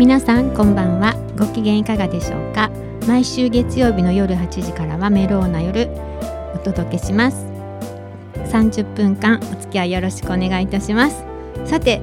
皆さんこんばんは。ご機嫌いかがでしょうか？毎週月曜日の夜8時からはメローな夜お届けします。30分間お付き合いよろしくお願いいたします。さて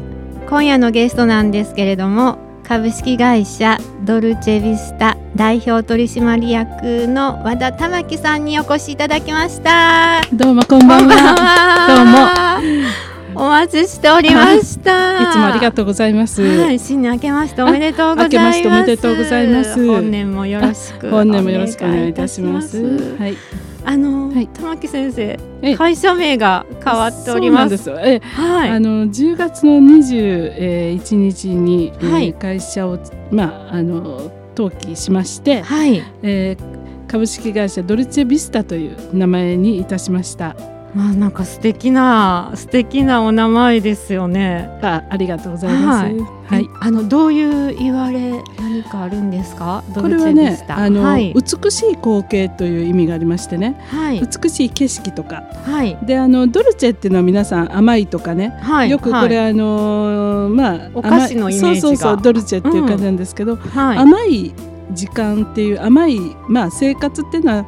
今夜のゲストなんですけれども株式会社ドルチェビスタ代表取締役の和田玉樹さんにお越しいただきました。どうもこんばんは。どうもお待ちしておりました。いつもありがとうございます。はい、新年明けましておめでとうございます。明けましておめでとうございます。本年もよろしく本年もよろしくお願いいたします。はい。あの、はい。玉木先生会社名が変わっております。そうなんですよ。え、はい、あの10月の21日に、はい。えー会社をまああの登記しまして、はい。えー株式会社ドルチェビスタという名前にいたしました。まあなんか素敵な素敵なお名前ですよね。あ、ありがとうございます。はい。はい。あのどういう言われ何かあるんですか？ドこれはねあの、はい。美しい光景という意味がありましてね、はい。美しい景色とか、はい。であのドルチェっていうのは皆さん甘いとかね、はい。よくこれ、あのまあお菓子のイメージが。甘いそうそうそうドルチェっていう感じなんですけど、はい、甘い時間っていう甘いまあ生活っていうのは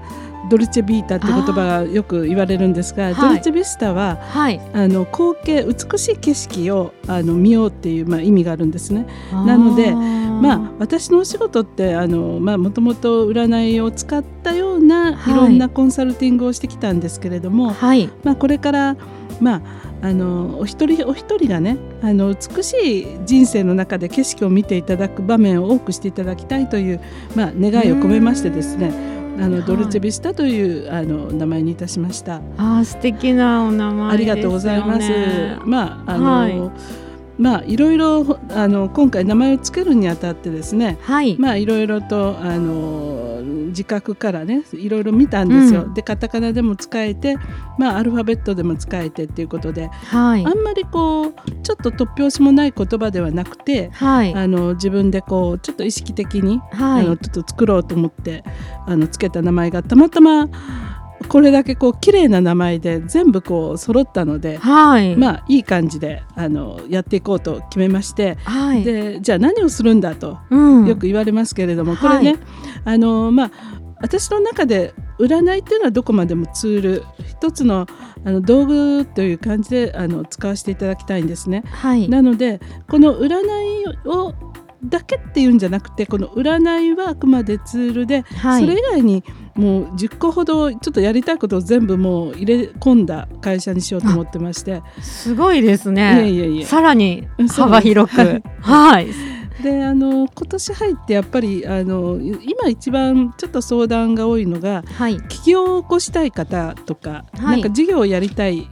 ドルチェビータって言葉がよく言われるんですが、はい。ドルチェビスタははい。あの光景美しい景色をあの見ようっていうまあ意味があるんですね。なのでまあ私のお仕事ってあのまあもともと占いを使ったようなはい。いろんなコンサルティングをしてきたんですけれども、はい。まあこれからまああのお一人お一人がねあの美しい人生の中で景色を見ていただく場面を多くしていただきたいという、まあ、願いを込めましてですねあのはい。ドルチェビスタというあの名前にいたしました。あー素敵なお名前ありがとうございます。まああの、はい。まあいろいろあの今回名前をつけるにあたってですね。はい、まあいろいろとあの自覚からねいろいろ見たんですよ。うん。でカタカナでも使えて、まあアルファベットでも使えてっていうことで、はい。あんまりこうちょっと突拍子もない言葉ではなくて、はい。あの自分でこうちょっと意識的に、はい。あのちょっと作ろうと思ってあのつけた名前がたまたまこれだけこう綺麗な名前で全部こう揃ったので。はい。まあいい感じであのやっていこうと決めまして、はい。でじゃあ何をするんだとうん。よく言われますけれども、これね、はい。あのまあ私の中で占いっていうのはどこまでもツール一つのあの道具という感じであの使わせていただきたいんですね。はい。なのでこの占いをだけっていうんじゃなくてこの占いはあくまでツールで、はい。それ以外にもう10個ほどちょっとやりたいことを全部もう入れ込んだ会社にしようと思ってましてすごいですいね。えいえいえさらに幅広く。はい。であの今年入ってやっぱりあの今一番ちょっと相談が多いのがはい。起業を起こしたい方とか、はいなんか事業をやりたい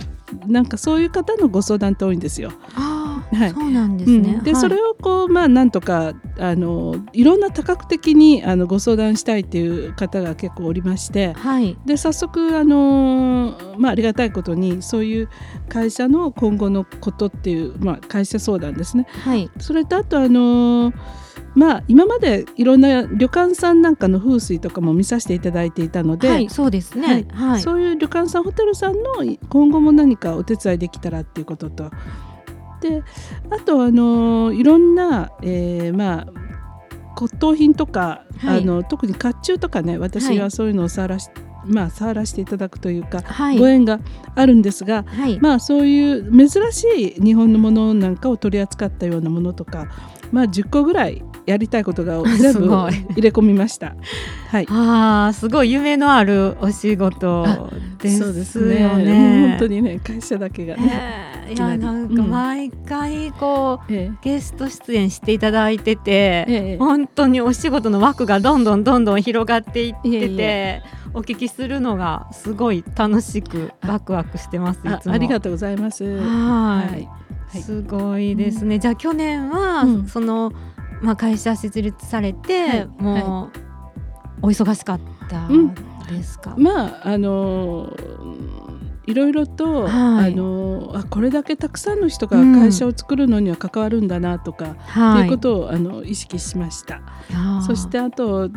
なんかそういう方のご相談って多いんですよ。ああ、はいそうなんですね。うんで、はいそれをこうまあなんとかあのいろんな多角的にあのご相談したいっていう方が結構おりましてはい。で早速あの、まあ、ありがたいことにそういう会社の今後のことっていう、まあ、会社相談ですねはい。それとあとあのまあ今までいろんな旅館さんなんかの風水とかも見させていただいていたので、はい、そうですね。はい。そういう旅館さんホテルさんの今後も何かお手伝いできたらっていうこととであとあのいろんな、えーまあ骨董品とか、はいあの特に甲冑とかね私はそういうのを触らし、まあ触らせていただくというか、はい。ご縁があるんですが、はい。まあそういう珍しい日本のものなんかを取り扱ったようなものとかまあ10個ぐらいやりたいことが 全部入れ込みました。はい。ああ、すごい夢のあるお仕事ですよね。そうですね。本当にね会社だけがね。えーいやなんか毎回こう、えゲスト出演していただいてて、ええ。本当にお仕事の枠がどんどんどんどん広がっていってていえいえ。お聞きするのがすごい楽しくワクワクしてますいあつも。ありがとうございます。はい。はい。はい。すごいですね、じゃあ去年は、うん。その、まあ、会社設立されて、はいもう、お忙しかったうんですか、まああのーいろいろと、はい。あのーあこれだけたくさんの人が会社を作るのには関わるんだなとか、はい。っていうことをあの意識しました。そしてあと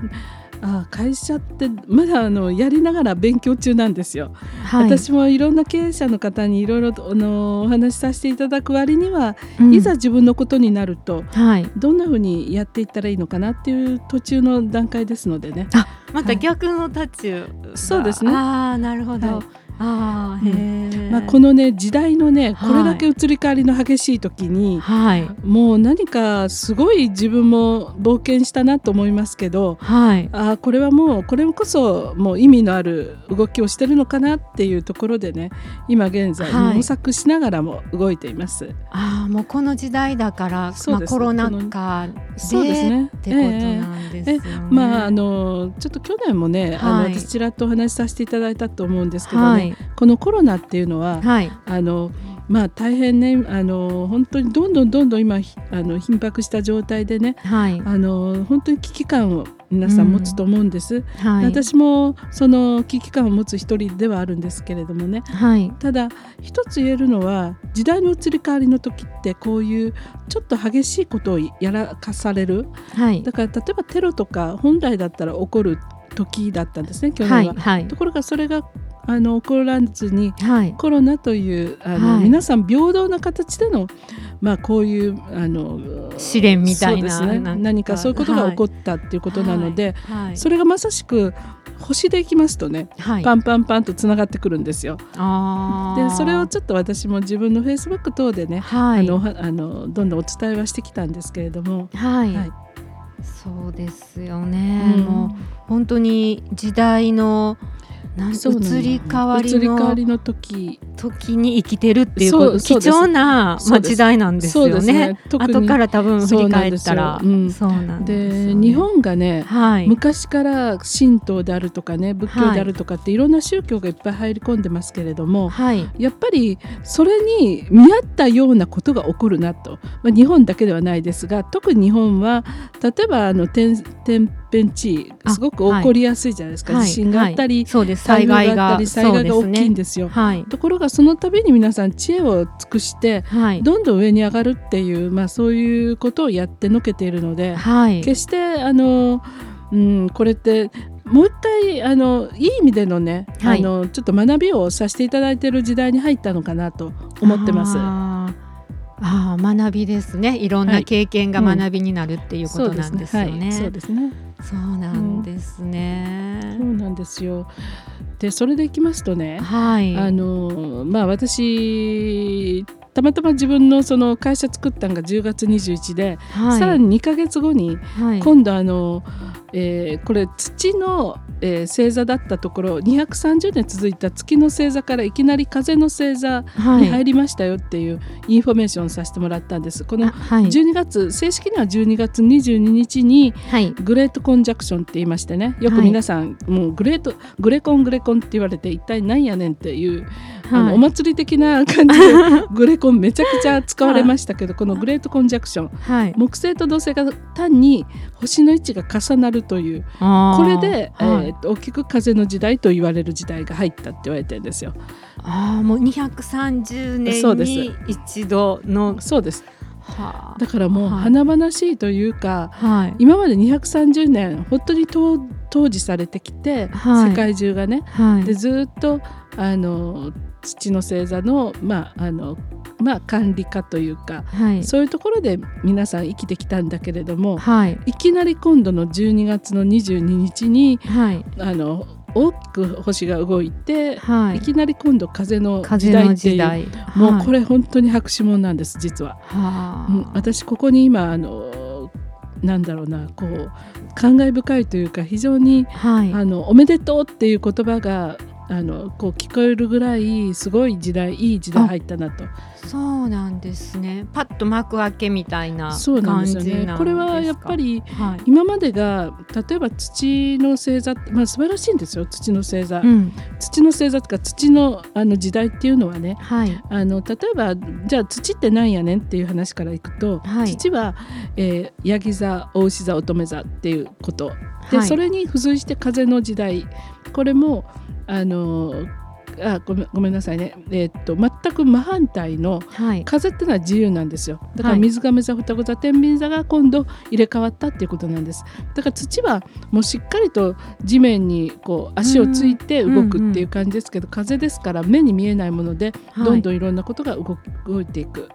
あ会社ってまだあのやりながら勉強中なんですよ。はい、私もいろんな経営者の方にいろいろあのお話しさせていただく割には、うん。いざ自分のことになるとはい、どんなふうにやっていったらいいのかなっていう途中の段階ですのでね。また逆の立場、そうですね。ああなるほど、はいああへえ、まあ、このね時代のねはい。これだけ移り変わりの激しい時に、はい。もう何かすごい自分も冒険したなと思いますけどはい。あーこれはもうこれこそもう意味のある動きをしてるのかなっていうところでね今現在はい。模索しながらも動いています。ああもうこの時代だから、まあ、コロナ禍でそうですね。ってことなんですよね。まああのちょっと去年もね、あはい。の私ちらっとお話しさせていただいたと思うんですけどね、はいこのコロナっていうのは、はい。あのまあ大変ねあの本当にどんどんどんどん今ひあの緊迫した状態でねはい。あの本当に危機感を皆さん持つと思うんです、はい。私もその危機感を持つ一人ではあるんですけれどもね。はい。ただ一つ言えるのは時代の移り変わりの時ってこういうちょっと激しいことをやらかされる。はい。だから例えばテロとか本来だったら起こる時だったんですね去は。年は。いはい。ところがそれがあの起こらずにはい。コロナというあの、はい。皆さん平等な形での、まあ、こういうあの試練みたいなね。何かそういうことが起こったっていうことなので、はい。それがまさしく星でいきますとねはい。パンパンパンとつながってくるんですよ。でそれをちょっと私も自分のフェイスブック等でね、はい。あのはあのどんどんお伝えはしてきたんですけれども、はい、はい。そうですよね、うん。もう本当に時代の移り変わり移り変わのりの時。時に生きてるっていう貴重な、時代なんですよそうですね。後から多分振り返ったら。そうなんで日本がねはい。昔から神道であるとかね仏教であるとかってい。ろんな宗教がいっぱい入り込んでますけれども、はい。やっぱりそれに見合ったようなことが起こるなと、まあ、日本だけではないですが特に日本は例えばあの天天変地異あすごく起こりやすいじゃないですか、はい。地震があったり、はいです災災害が災害が大きいんですよ。はい。ところがその度に皆さん知恵を尽くしてはい。どんどん上に上がるっていう、まあ、そういうことをやってのけているのではい。決してあの、うん、これってもう一回あのいい意味でのね、はい。あのちょっと学びをさせていただいている時代に入ったのかなと思ってます。あーあー学びですねいろんな経験がはい学びになるっていうことなんですよね。そうですね。そうなんですね。そうなんですよ。でそれでいきますとね、はい。あのまあ私たまたま自分のその会社作ったのが10月21で、はい、さらに2ヶ月後にはい、今度あの、えーこれ土の、えー星座だったところ230年続いた月の星座からいきなり風の星座はい、に入りましたよっていうインフォメーションをさせてもらったんです。こあのはい、12月正式には12月22日にはい、グレートコンジャンクションって言いましてね。よくはい。皆さん、もうグレートグレコングレコンって言われて一体何やねんっていう、あはい。のお祭り的な感じで グレコンめちゃくちゃ使われましたけど、このグレートコンジャンクション。はい、木星と土星が単に星の位置が重なるというこれで、はい。えーと大きく風の時代と言われる時代が入ったって言われてるんですよ。あーもう230そうです。年に一度のそうです。はあだからもうはい。華々しいというか、はい、今まで230年本当に当当時されてきて、はい。世界中がね。はい、でずっとあの土の星座の,、まああのまあ、管理家というか、はい、そういうところで皆さん生きてきたんだけれどもはい、いきなり今度の12月の22日にはい、あの大きく星が動いて、はい。い、きなり今度風の時代。っていう時代、もうこれ、れ本当に白紙もんなんです実は。はあ。うん、私ここに今あのなんだろうなこう感慨深いというか非常にはい、あのおめでとうっていう言葉があのこう聞こえるぐらいすごい時代いい時代入ったなと。そうなんですね。パッと幕開けみたいな感じなんですか？ね。これはやっぱ、りはい、今までが例えば土の星座まあ素晴らしいんですよ。土の星座、うん、土の星座とか土のあの時代っていうのはね。はい、あの例えばじゃあ土ってなんやねんっていう話からいくと、はい。土は、えー、ヤギ座お牛座乙女座っていうこと。で、はい。それに付随して風の時代。これもあの、あごめんごめんなさいね、えーっと全く真反対のはい。風ってのは自由なんですよ。だからはい。水亀座双子座天秤座が今度入れ替わったっていうことなんです。だから土はもうしっかりと地面にこう足をついて動くっていう感じですけど、風ですから目に見えないものでどんどんいろんなことが動き動いていく。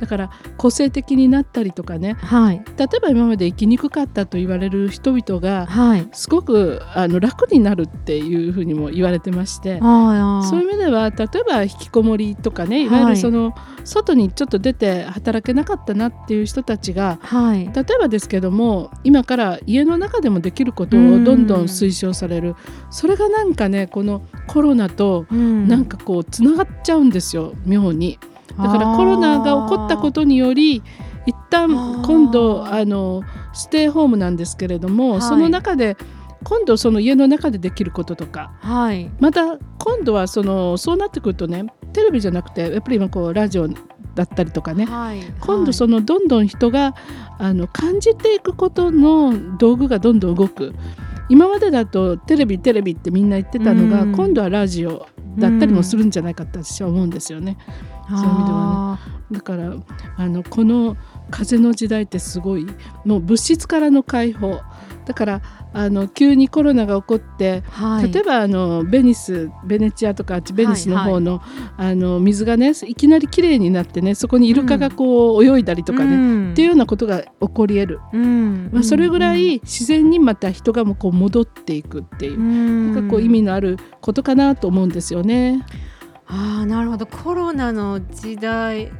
だから個性的になったりとかね。はい。例えば今まで生きにくかったと言われる人々がはい。すごくあの楽になるっていうふうにも言われてまして。あそういう意味では例えば引きこもりとかねい。わゆはいるその、外にちょっと出て働けなかったなっていう人たちがはい。例えばですけども今から家の中でもできることをどんどん推奨される。それがなんかねこのコロナとうん。なんかこうつながっちゃうんですよ妙に。だからコロナが起こったことにより一旦今度あのステイホームなんですけれども、はい。その中で今度その家の中でできることとかはい。また今度はそのそうなってくるとねテレビじゃなくてやっぱり今こうラジオだったりとかねはい。今度そのどんどん人があの感じていくことの道具がどんどん動く。今までだとテレビテレビってみんな言ってたのがうん。今度はラジオだったりもするんじゃないかって私は思うんですよね。そういう意味ではだからあのこの風の時代ってすごい。もう物質からの解放。だからあの急にコロナが起こってはい。例えばあのベニスベネチアとかあっちベニスの方の,、あの水がねいきなり綺麗になってねそこにイルカがこう泳いだりとかね、ねっていうようなことが起こり得る、うん。まあ、それぐらい自然にまた人がもうこう戻っていくっていう、うん。なんかこう意味のあることかなと思うんですよね。ああなるほど。コロナの時代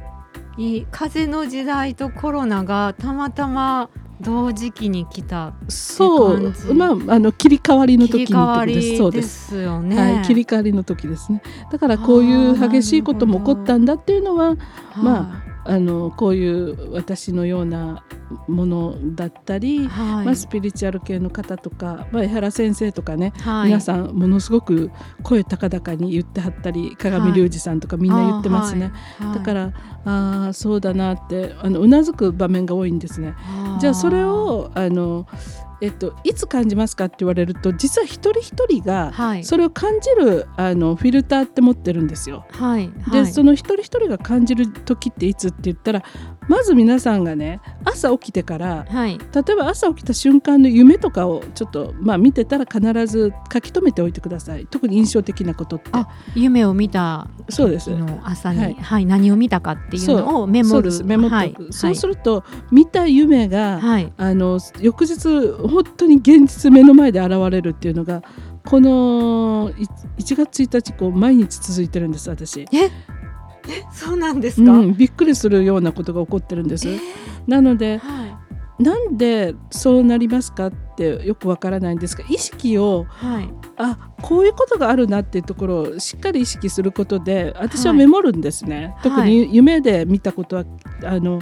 風の時代とコロナがたまたま同時期に来たそうまああの切り替わりの時に。そうで。すよね。はい、切り替わりの時ですね。だからこういう激しいことも起こったんだっていうのはまあのこういう私のようなものだったり、あ、はい。まあ、スピリチュアル系の方とか、まあ、江原先生とかね、はい、皆さんものすごく声高々に言ってはったり鏡隆二さんとかみんな言ってますね、はい。だからああそうだなってあのうなずく場面が多いんですね。じゃあそれをあの、えっと、いつ感じますかって言われると実は一人一人がはいそれを感じるあのフィルターって持ってるんですよ。はいで、はいその一人一人が感じる時っていつって言ったらまず皆さんがね朝起きてからはい。例えば朝起きた瞬間の夢とかをちょっとまあ見てたら必ず書き留めておいてください。特に印象的なことって。あ夢を見たそうです。朝に、ははいい何を見たかっていうのをメモる。そうメモってはい。そうすると見た夢が、はい。あの翌日本当に現実目の前で現れるっていうのがこのい1月1日こう毎日続いてるんです私、そうなんですか、うん、びっくりするようなことが起こってるんです、えー。なのではなんでそうなりますかってよくわからないんですが意識をいはい。あこういうことがあるなっていうところをしっかり意識することで私ははい。メモるんですね、はい。特に夢で見たことはあの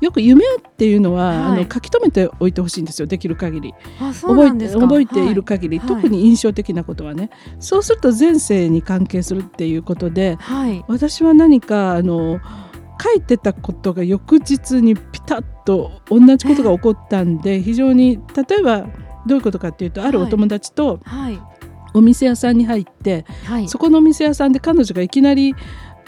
よく夢っていうのは、はい。あの書き留めておいてほしいんですよできる限り。覚えて覚えている限り、はい。特に印象的なことはね。そうすると前世に関係するっていうことではい、はい私は何かあの書いてたことが翌日にピタッと同じことが起こったんで非常に例えばどういうことかっていうとあるお友達とはい。お店屋さんに入って、はい。そこのお店屋さんで彼女がいきなり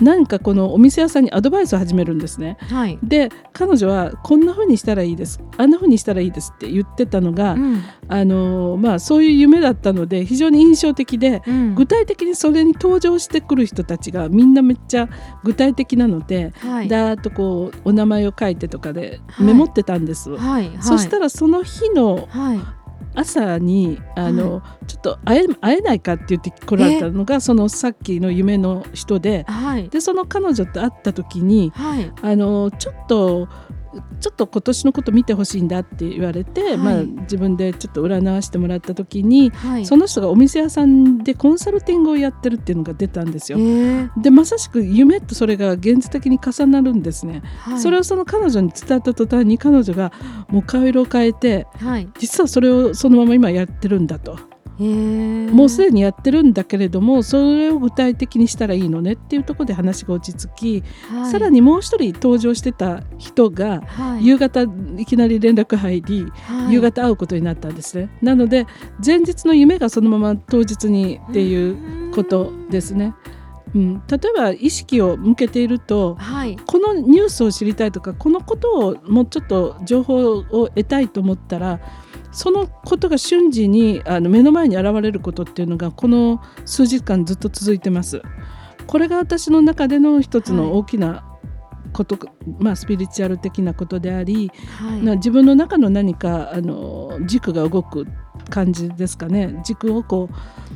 何かこのお店屋さんにアドバイスを始めるんですね。はい。で彼女はこんな風にしたらいいです。あんな風にしたらいいですって言ってたのが、うん。あのまあそういう夢だったので非常に印象的でうん。具体的にそれに登場してくる人たちがみんなめっちゃ具体的なので、はい。だーっとこうお名前を書いてとかではい。メモってたんです。はい。そしたららその日のはい朝にあの、ちょっと会え会えないかって言って来られたのがそのさっきの夢の人ではい。でその彼女と会った時にはい。あのちょっとちょっと今年のこと見てほしいんだって言われて、はいまあ、自分でちょっと占わしてもらった時に、はいその人がお店屋さんでコンサルティングをやってるっていうのが出たんですよ。えーでまさしく夢とそれが現実的に重なるんですね。はいそれをその彼女に伝えた途端に彼女がもう顔色を変えてはい実はそれをそのまま今やってるんだと。えー。もうすでにやってるんだけれどもそれを具体的にしたらいいのねっていうところで話が落ち着き、はい。さらにもう一人登場してた人がはい。夕方いきなり連絡入り、はい。夕方会うことになったんですね。なので前日の夢がそのまま当日にっていうことですね。うん、例えば意識を向けているとはい。このニュースを知りたいとかこのことをもうちょっと情報を得たいと思ったらそのことが瞬時にあの目の前に現れることっていうのがこの数日間ずっと続いてます。これが私の中での一つの大きなこと、まあ、スピリチュアル的なことであり、はい。な自分の中の何かあの軸が動く感じですかね。軸をこ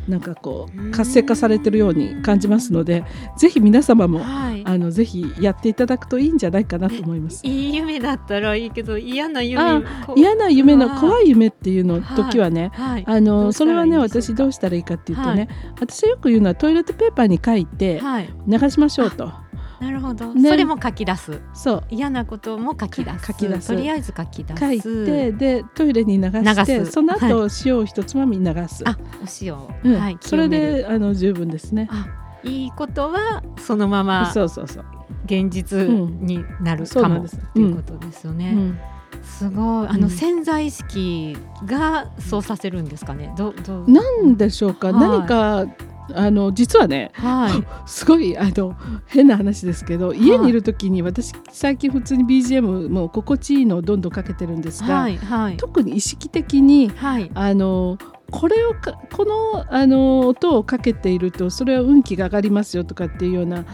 うなんかこう活性化されてるように感じますのでぜひ皆様もはい。あのぜひやっていただくといいんじゃないかなと思います。いい夢だったらいいけど嫌な夢嫌な夢のはい怖い夢っていうのはい。時はね、はい。あのそれはね私どうししたらいいかっていうとね、私よく言うのはトイレットペーパーに書いてはい。流しましょうと。なるほど、ね。それも書き出す。そう。嫌なことも書き出す。書き出す。とりあえず書き出す。書いてでトイレに流してその後、塩を一つまみ流す。あお塩、うん。はいそれであの十分ですね。あいいことはそのままそうそうそう。現実になるかも、そうなんです。っていうことですよね。うん。すごい。あうん。の潜在意識がそうさせるんですかね。どどう？なんでしょうか、はい。何かあの実はねはい。すごいあの変な話ですけど家にいる時に私最近普通に BGM も心地いいのをどんどんかけてるんですが、はいはい。特に意識的にはい。あのこれをかこのあの音をかけているとそれは運気が上がりますよとかっていうような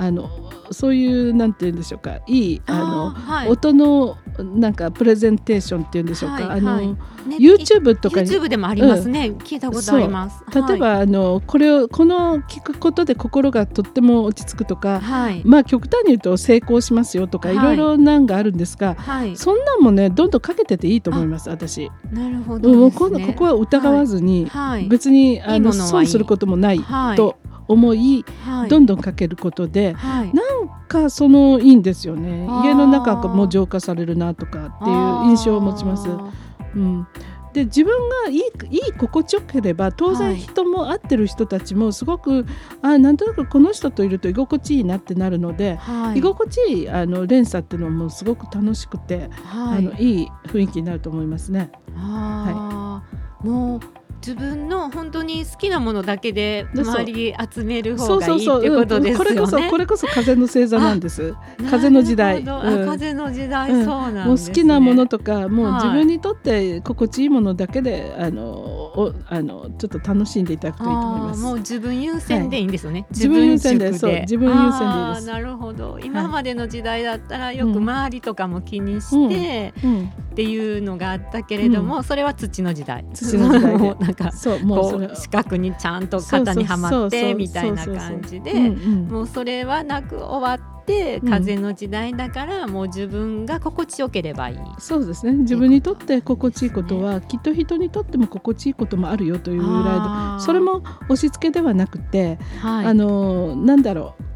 あのそういうなんて言うんでしょうか。いいあのーはい。音のなんかプレゼンテーションっていうんでしょうか、はいあの、はい。ね YouTube とかに。YouTube でもありますね、聞いたことあります。例えば、あのこれをこの聞くことで心がとっても落ち着くとか、はい。まあ極端に言うと成功しますよとか、はい。い、ろいろなんがあるんですが、はい。そんなんもねどんどんかけてていいと思います私。なるほどね。このここは疑わずに、はい。別にあの損することもないはい。と思い、はい。どんどんかけることで、はい。なんかそのいいんですよね。家の中がもう浄化されるなとかっていう印象を持ちます。あうん、で自分がいいいい心地よければ当然はい。人も会ってる人たちもすごく、あなんとなくこの人といると居心地いいなってなるので、ーはい。居心地いいあの連鎖っていうのもすごく楽しくて、はいい、あのいい雰囲気になると思いますね。あー。もう自分の本当に好きなものだけで周り集める方がいいそうそう、ってことですこれこそよね。これこそ風の星座なんです。風の時代。風の時代、うん。そうなんです、ね。もう好きなものとかもうはい自分にとって心地いいものだけで、あのおあのちょっと楽しんでいただくといいと思います。もう自分優先でいいんですよね。自分優先で軸そう自分優先でいいです。あーなるほど。今までの時代だったらよく周りとかも気にしてうん、っていうのがあったけれども、それは土の時代。土の時代で。もうなんかそうもう四角にちゃんと型にはまってみたいな感じで。うんうんもうそれはなく終わってうん。風の時代だからもう自分が心地よければいい。そうですね。自分にとって心地いいことは、きっと人にとっても心地いいこともあるよというぐらいでそれも押し付けではなくて、はい。あのなんだろう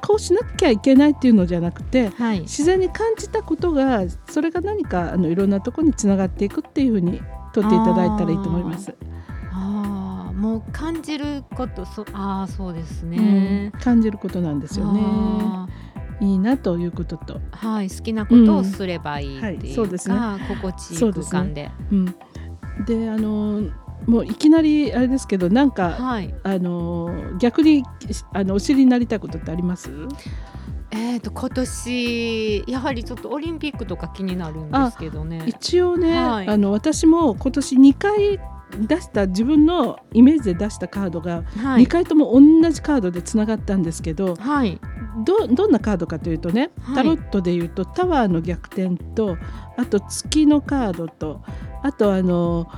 こうしなきゃいけないっていうのじゃなくてはい自然に感じたことがそれが何かあのいろんなところにつながっていくっていうふうに取っていただいたらいいと思います。ああもう感じることそああそうですうんね。感じることなんですよね。あいいなということと、ーはい好きなことをすればいいってはいいうそうですねか、心地いいそうですね空間で。うん、であのもういきなりあれですけどなんかはい。あの逆にあのお知りになりたいことってあります？えっ、と今年やはりちょっとオリンピックとか気になるんですけどね。一応ね、はいあの私も今年2回出した自分のイメージで出したカードが2はい。回とも同じカードでつながったんですけど、はい。どどんなカードかというとね、はいタロットでいうとタワーの逆転とあと月のカードとあとあの、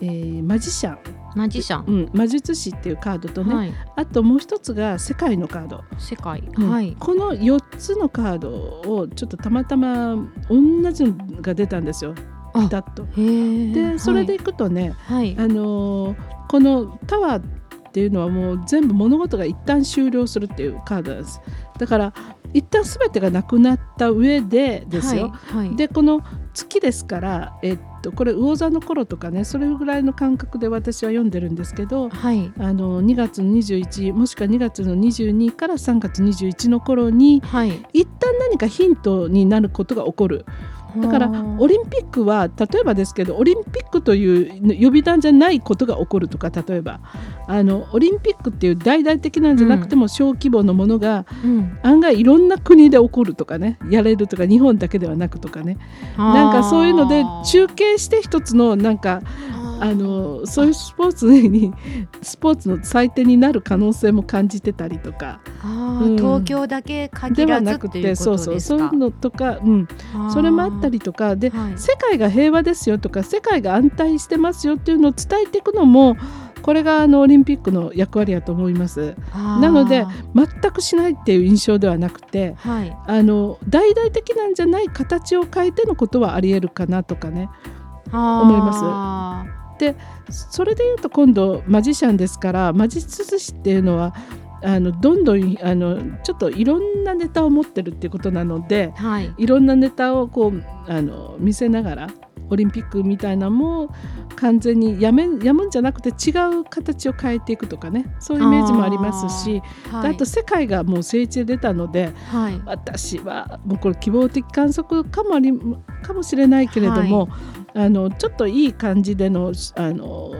えーマジシャン、マジシャン。うん、魔術師っていうカードとね、はい。あともう一つが世界のカード、世界。うんはい。この4つのカードをちょっとたまたま同じのが出たんですよあピタッと。でそれでいくとね、はい。あのーこのタワーっていうのはもう全部物事が一旦終了するっていうカードなんですだから一旦全てがなくなった上でですよ、はい。はい、でこの月ですから、えっと、これ魚座の頃とかねそれぐらいの感覚で私は読んでるんですけどはい。あの2月の21もしくは2月の22から3月21の頃にはい。一旦何かヒントになることが起こるだからオリンピックは例えばですけどオリンピックという呼び名じゃないことが起こるとか例えば。あのオリンピックっていう大々的なんじゃなくても小規模のものが、案外いろんな国で起こるとかねやれるとか日本だけではなくとかね。なんかそういうので中継して一つのなんかあのそういうスポーツに スポーツの祭典になる可能性も感じてたりとか、うん、東京だけ限らずっていうそうそうそういうのとか、うん、それもあったりとか。で、はい、世界が平和ですよとか世界が安泰してますよっていうのを伝えていくのもこれがあのオリンピックの役割だと思います。なので全くしないっていう印象ではなくて、はい、あの大々的なんじゃない形を変えてのことはありえるかなとかね。思います。でそれでいうと今度マジシャンですから魔術師っていうのはあのどんどんあのちょっといろんなネタを持ってるっていうことなので、はい、いろんなネタをこうあの見せながらオリンピックみたいなのも完全にやめやむんじゃなくて違う形を変えていくとかねそういうイメージもありますしあはい、あと世界がもう聖地で出たので、はい、私はもうこれ希望的観測かもありかもしれないけれども、あのちょっといい感じでのあの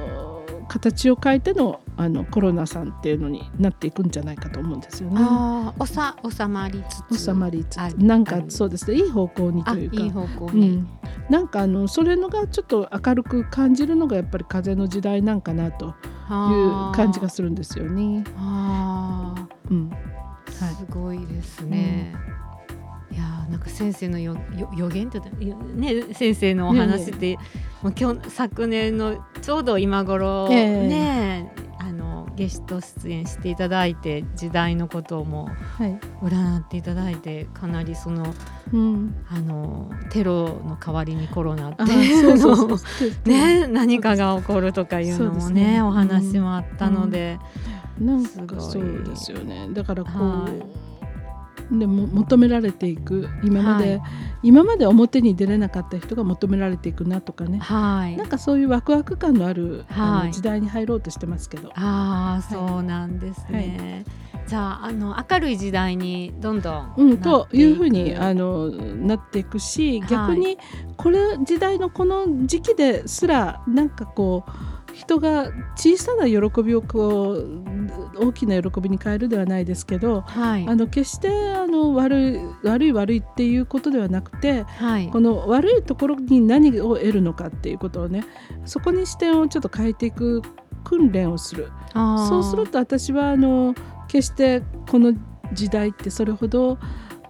形を変えてのあのコロナさんっていうのになっていくんじゃないかと思うんですよね。あおさ収まりつつ。収まりつつ。なんかそうですねいい方向にというか。いい。方向に、うん、なんかあのそれのがちょっと明るく感じるのがやっぱり風の時代なんかなという感じがするんですよね。あうん、はい、すごいですね。うんいやなんか先生のよ予言ってね先生のお話って、ね、もう今日昨年のちょうど今頃ね、え。ー、あのゲスト出演していただいて時代のことも占っていただいて、かなりその、うん、あのテロの代わりにコロナってね何かが起こるとかいうのもね、ね、お話もあったので、うん、なんかそうですよね。だからこう、はいでも求められていく。今まで、はい、今まで表に出れなかった人が求められていくなとかね、はい、なんかそういうワクワク感のある、はい、あの時代に入ろうとしてますけど。ああ、そうなんですね、じゃああの明るい時代にどんどんうん、というふうにあのなっていくし逆にこれ時代のこの時期ですらなんかこう人が小さな喜びをこう大きな喜びに変えるではないですけど、はい、あの決してあの悪い悪い悪いっていうことではなくて、はい、この悪いところに何を得るのかっていうことをねそこに視点をちょっと変えていく訓練をする。そうすると私はあの決してこの時代ってそれほど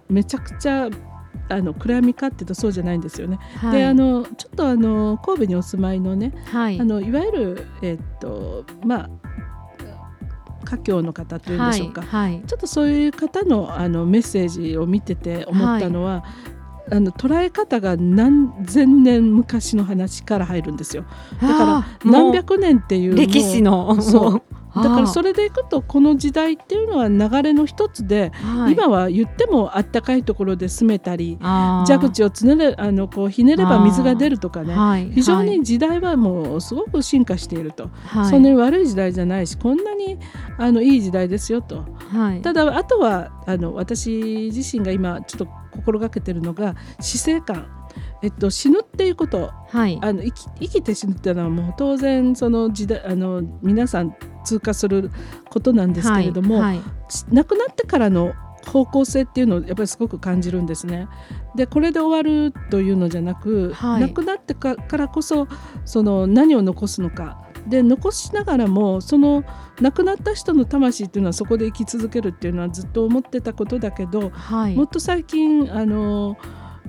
めちゃくちゃあの暗闇かっていうとそうじゃないんですよね。はい、であのちょっとあの神戸にお住まいのね、はい、あのいわゆる、えー、っとまあ華僑の方というんでしょうか、はいはい、ちょっとそういう方のあのメッセージを見てて思ったのは、はい、あの捉え方が何千年昔の話から入るんですよ。だから何百年っていう歴史のそうだからそれでいくとこの時代っていうのは流れの一つで、はい、今は言ってもあったかいところで住めたり蛇口をつねれあのこうひねれば水が出るとかね、はい、非常に時代はもうすごく進化していると、はい、そんなに悪い時代じゃないしこんなにあのいい時代ですよと、ただあとはあの私自身が今ちょっと心がけてるのが死生観えっと、死ぬっていうこと、はい、あの生き生きて死ぬっていうのはもう当然その時代あの皆さん通過することなんですけれども、はいはい、亡くなってからの方向性っていうのをやっぱりすごく感じるんですね。でこれで終わるというのじゃなく、はい、亡くなってからこそその何を残すのか。で残しながらもその亡くなった人の魂っていうのはそこで生き続けるっていうのはずっと思ってたことだけど、はい、もっと最近あの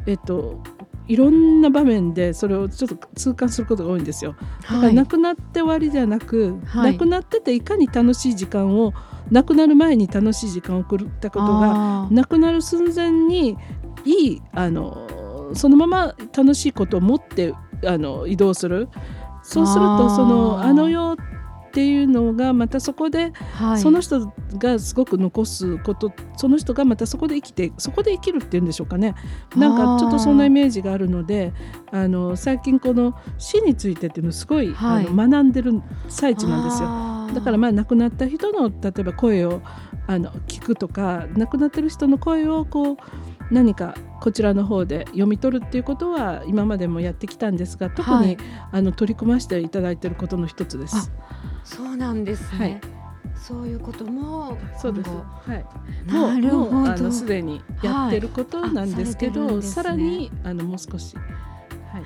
えっといろんな場面でそれをちょっと痛感することが多いんですよ。だから亡くなって終わりじゃなく、はい、亡くなってていかに楽しい時間を亡くなる前に楽しい時間を送ったことが亡くなる寸前にいいあのそのまま楽しいことを持ってあの移動する。そうするとそのあの世っていうのがまたそこで、はい、その人がすごく残すことその人がまたそこで生きてそこで生きるっていうんでしょうかね。なんかちょっとそんなイメージがあるのであの最近この死についてっていうのをすごい、はい、あの学んでる最中なんですよ。だからまあ亡くなった人の例えば声をあの聞くとか亡くなってる人の声をこう何かこちらの方で読み取るっていうことは今までもやってきたんですが特に、はい。あの取り組ませていただいていることの一つです。そうなんですね。はいそういうこともそうです。はい。なるほどすでにやってることなんですけど、はいねさらにあのもう少し。は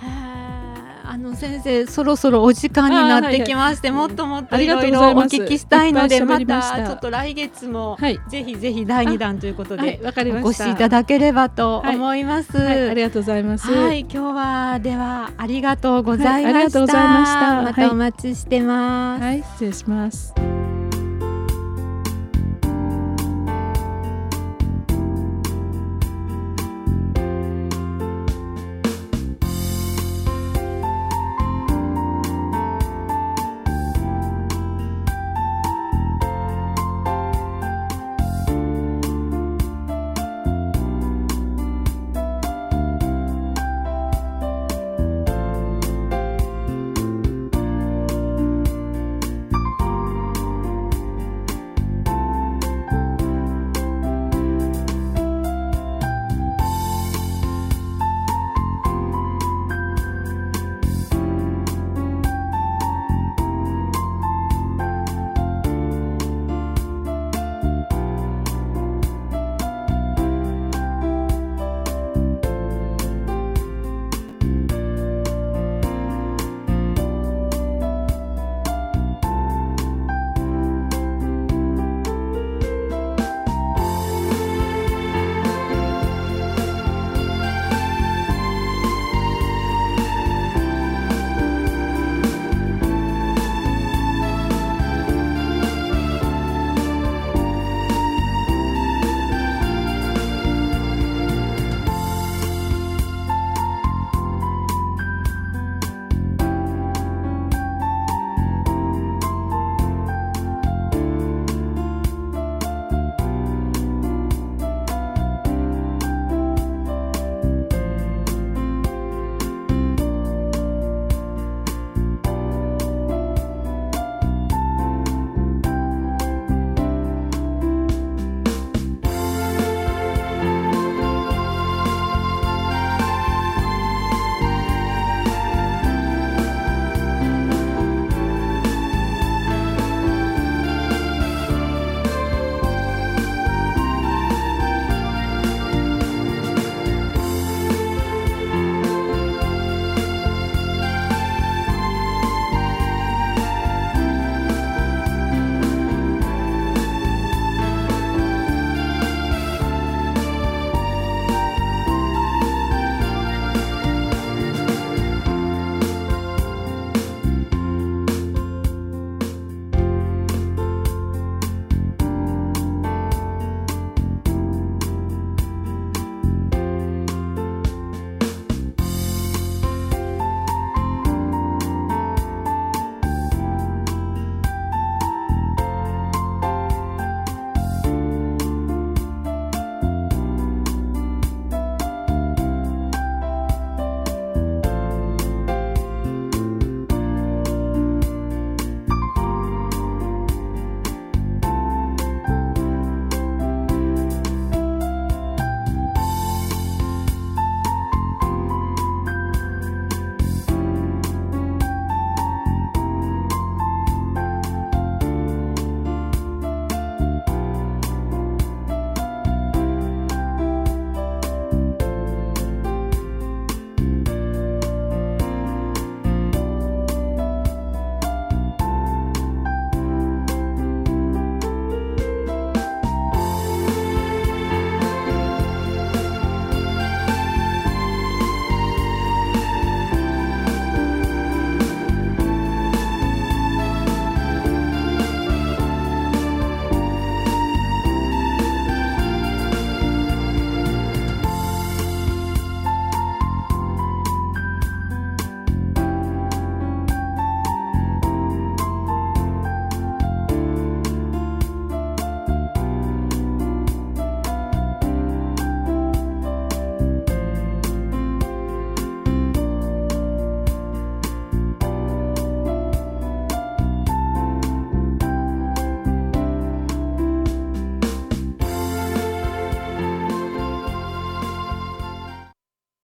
い。あの先生そろそろお時間になってきまして、あーはいもっともっといろいうろお聞きしたいのでまたたちょっと来月も、はい。ぜひぜひ第二弾ということはい。で、わかりまお。越しいただければと思います。はい。ありがとうございます。はい、今日はではありがとうございました。はいありがとうございましたまたお待ちしてます。はい。失礼します。